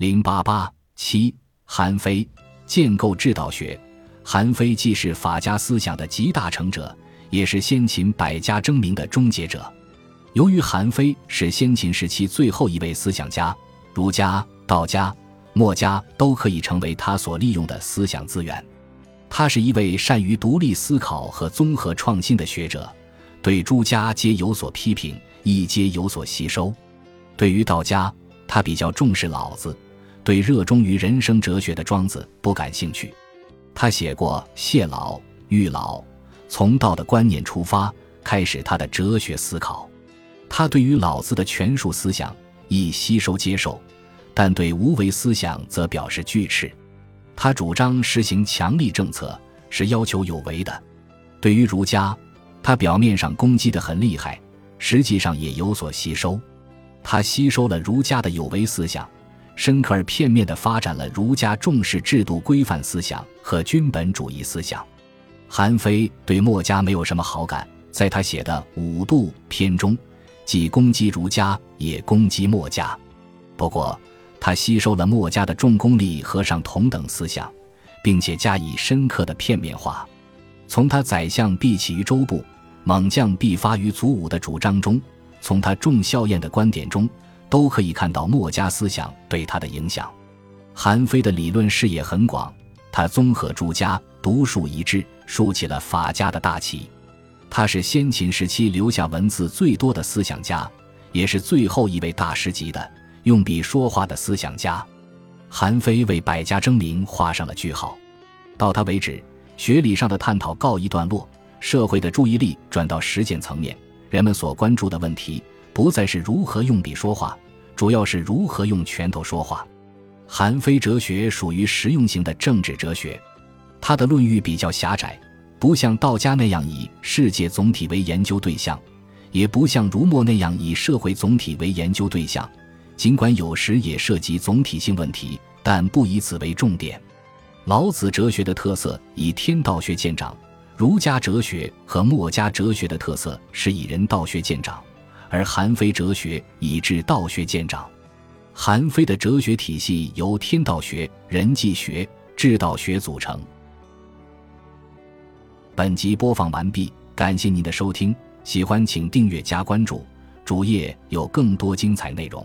零八八七，韩非建构制道学。韩非既是法家思想的集大成者，也是先秦百家争鸣的终结者。由于韩非是先秦时期最后一位思想家，儒家、道家、墨家都可以成为他所利用的思想资源。他是一位善于独立思考和综合创新的学者，对诸家皆有所批评，亦皆有所吸收。对于道家，他比较重视老子。对热衷于人生哲学的庄子不感兴趣，他写过《谢老》《喻老》，从道的观念出发，开始他的哲学思考。他对于老子的权术思想亦吸收接受，但对无为思想则表示拒斥。他主张实行强力政策，是要求有为的。对于儒家，他表面上攻击的很厉害，实际上也有所吸收。他吸收了儒家的有为思想。深刻而片面地发展了儒家重视制度规范思想和君本主义思想。韩非对墨家没有什么好感，在他写的《五度》篇中，既攻击儒家，也攻击墨家。不过，他吸收了墨家的重功利和上同等思想，并且加以深刻的片面化。从他“宰相必起于周部，猛将必发于祖武”的主张中，从他重效验的观点中。都可以看到墨家思想对他的影响。韩非的理论视野很广，他综合诸家，独树一帜，竖起了法家的大旗。他是先秦时期留下文字最多的思想家，也是最后一位大师级的用笔说话的思想家。韩非为百家争鸣画上了句号。到他为止，学理上的探讨告一段落，社会的注意力转到实践层面，人们所关注的问题。不再是如何用笔说话，主要是如何用拳头说话。韩非哲学属于实用型的政治哲学，他的论域比较狭窄，不像道家那样以世界总体为研究对象，也不像儒墨那样以社会总体为研究对象。尽管有时也涉及总体性问题，但不以此为重点。老子哲学的特色以天道学见长，儒家哲学和墨家哲学的特色是以人道学见长。而韩非哲学以至道学见长，韩非的哲学体系由天道学、人际学、治道学组成。本集播放完毕，感谢您的收听，喜欢请订阅加关注，主页有更多精彩内容。